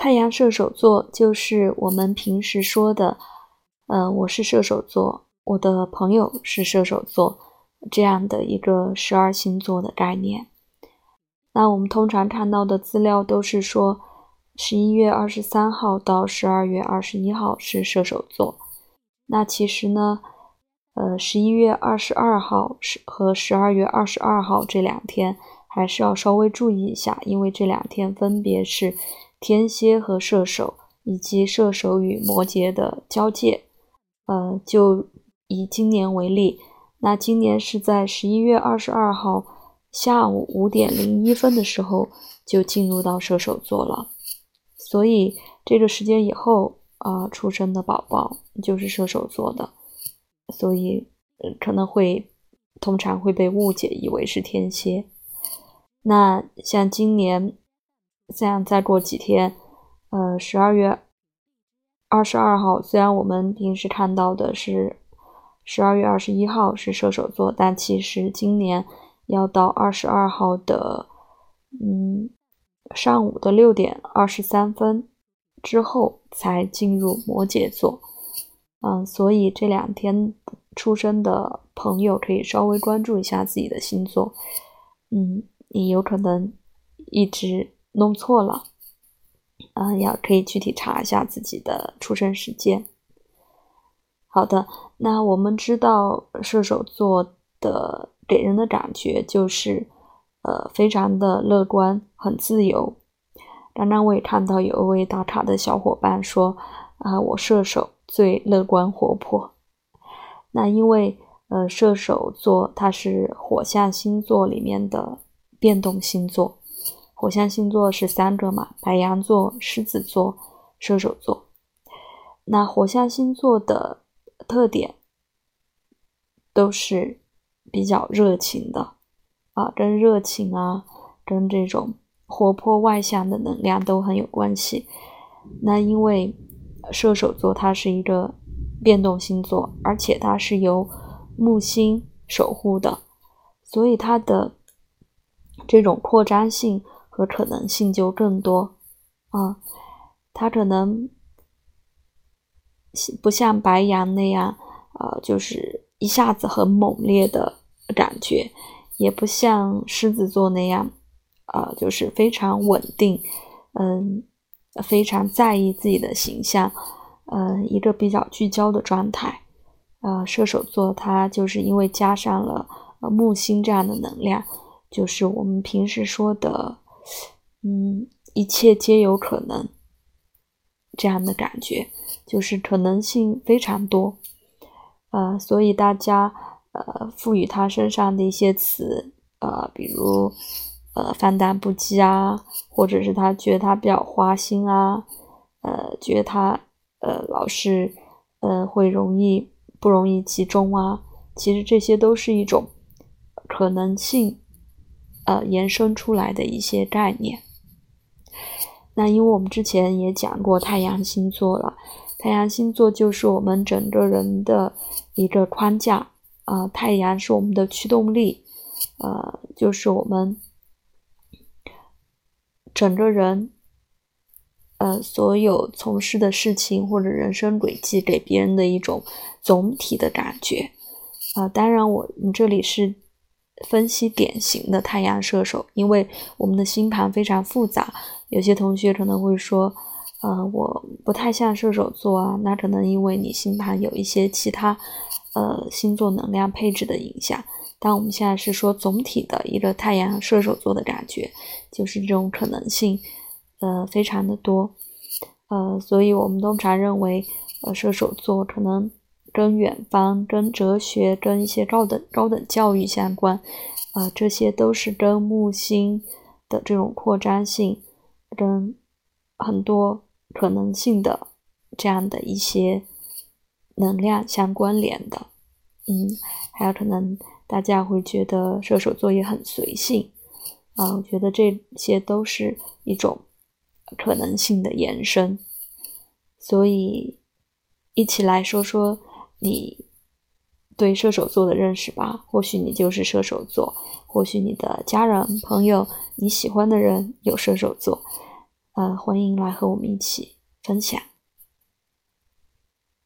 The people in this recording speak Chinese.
太阳射手座就是我们平时说的，呃，我是射手座，我的朋友是射手座这样的一个十二星座的概念。那我们通常看到的资料都是说，十一月二十三号到十二月二十一号是射手座。那其实呢，呃，十一月二十二号是和十二月二十二号这两天还是要稍微注意一下，因为这两天分别是天蝎和射手以及射手与摩羯的交界。呃，就以今年为例，那今年是在十一月二十二号。下午五点零一分的时候就进入到射手座了，所以这个时间以后啊出生的宝宝就是射手座的，所以可能会通常会被误解以为是天蝎。那像今年，像再过几天，呃，十二月二十二号，虽然我们平时看到的是十二月二十一号是射手座，但其实今年。要到二十二号的，嗯，上午的六点二十三分之后才进入摩羯座，嗯，所以这两天出生的朋友可以稍微关注一下自己的星座，嗯，你有可能一直弄错了，嗯，要可以具体查一下自己的出生时间。好的，那我们知道射手座的。给人的感觉就是，呃，非常的乐观，很自由。刚刚我也看到有一位打卡的小伙伴说，啊，我射手最乐观活泼。那因为，呃，射手座它是火象星座里面的变动星座，火象星座是三个嘛，白羊座、狮子座、射手座。那火象星座的特点都是。比较热情的啊，跟热情啊，跟这种活泼外向的能量都很有关系。那因为射手座它是一个变动星座，而且它是由木星守护的，所以它的这种扩张性和可能性就更多啊。他可能不像白羊那样啊，就是一下子很猛烈的。感觉也不像狮子座那样，呃，就是非常稳定，嗯，非常在意自己的形象，呃，一个比较聚焦的状态。呃，射手座它就是因为加上了呃木星这样的能量，就是我们平时说的，嗯，一切皆有可能这样的感觉，就是可能性非常多，呃，所以大家。呃，赋予他身上的一些词，呃，比如，呃，放荡不羁啊，或者是他觉得他比较花心啊，呃，觉得他，呃，老是，呃，会容易不容易集中啊，其实这些都是一种可能性，呃，延伸出来的一些概念。那因为我们之前也讲过太阳星座了，太阳星座就是我们整个人的一个框架。啊，太阳是我们的驱动力，呃，就是我们整个人，呃，所有从事的事情或者人生轨迹给别人的一种总体的感觉。啊，当然，我你这里是分析典型的太阳射手，因为我们的星盘非常复杂。有些同学可能会说，呃，我不太像射手座啊，那可能因为你星盘有一些其他。呃，星座能量配置的影响，但我们现在是说总体的一个太阳射手座的感觉，就是这种可能性，呃，非常的多，呃，所以我们通常认为，呃，射手座可能跟远方、跟哲学、跟一些高等高等教育相关，啊，这些都是跟木星的这种扩张性，跟很多可能性的这样的一些。能量相关联的，嗯，还有可能大家会觉得射手座也很随性啊，我觉得这些都是一种可能性的延伸，所以一起来说说你对射手座的认识吧。或许你就是射手座，或许你的家人、朋友、你喜欢的人有射手座，呃，欢迎来和我们一起分享。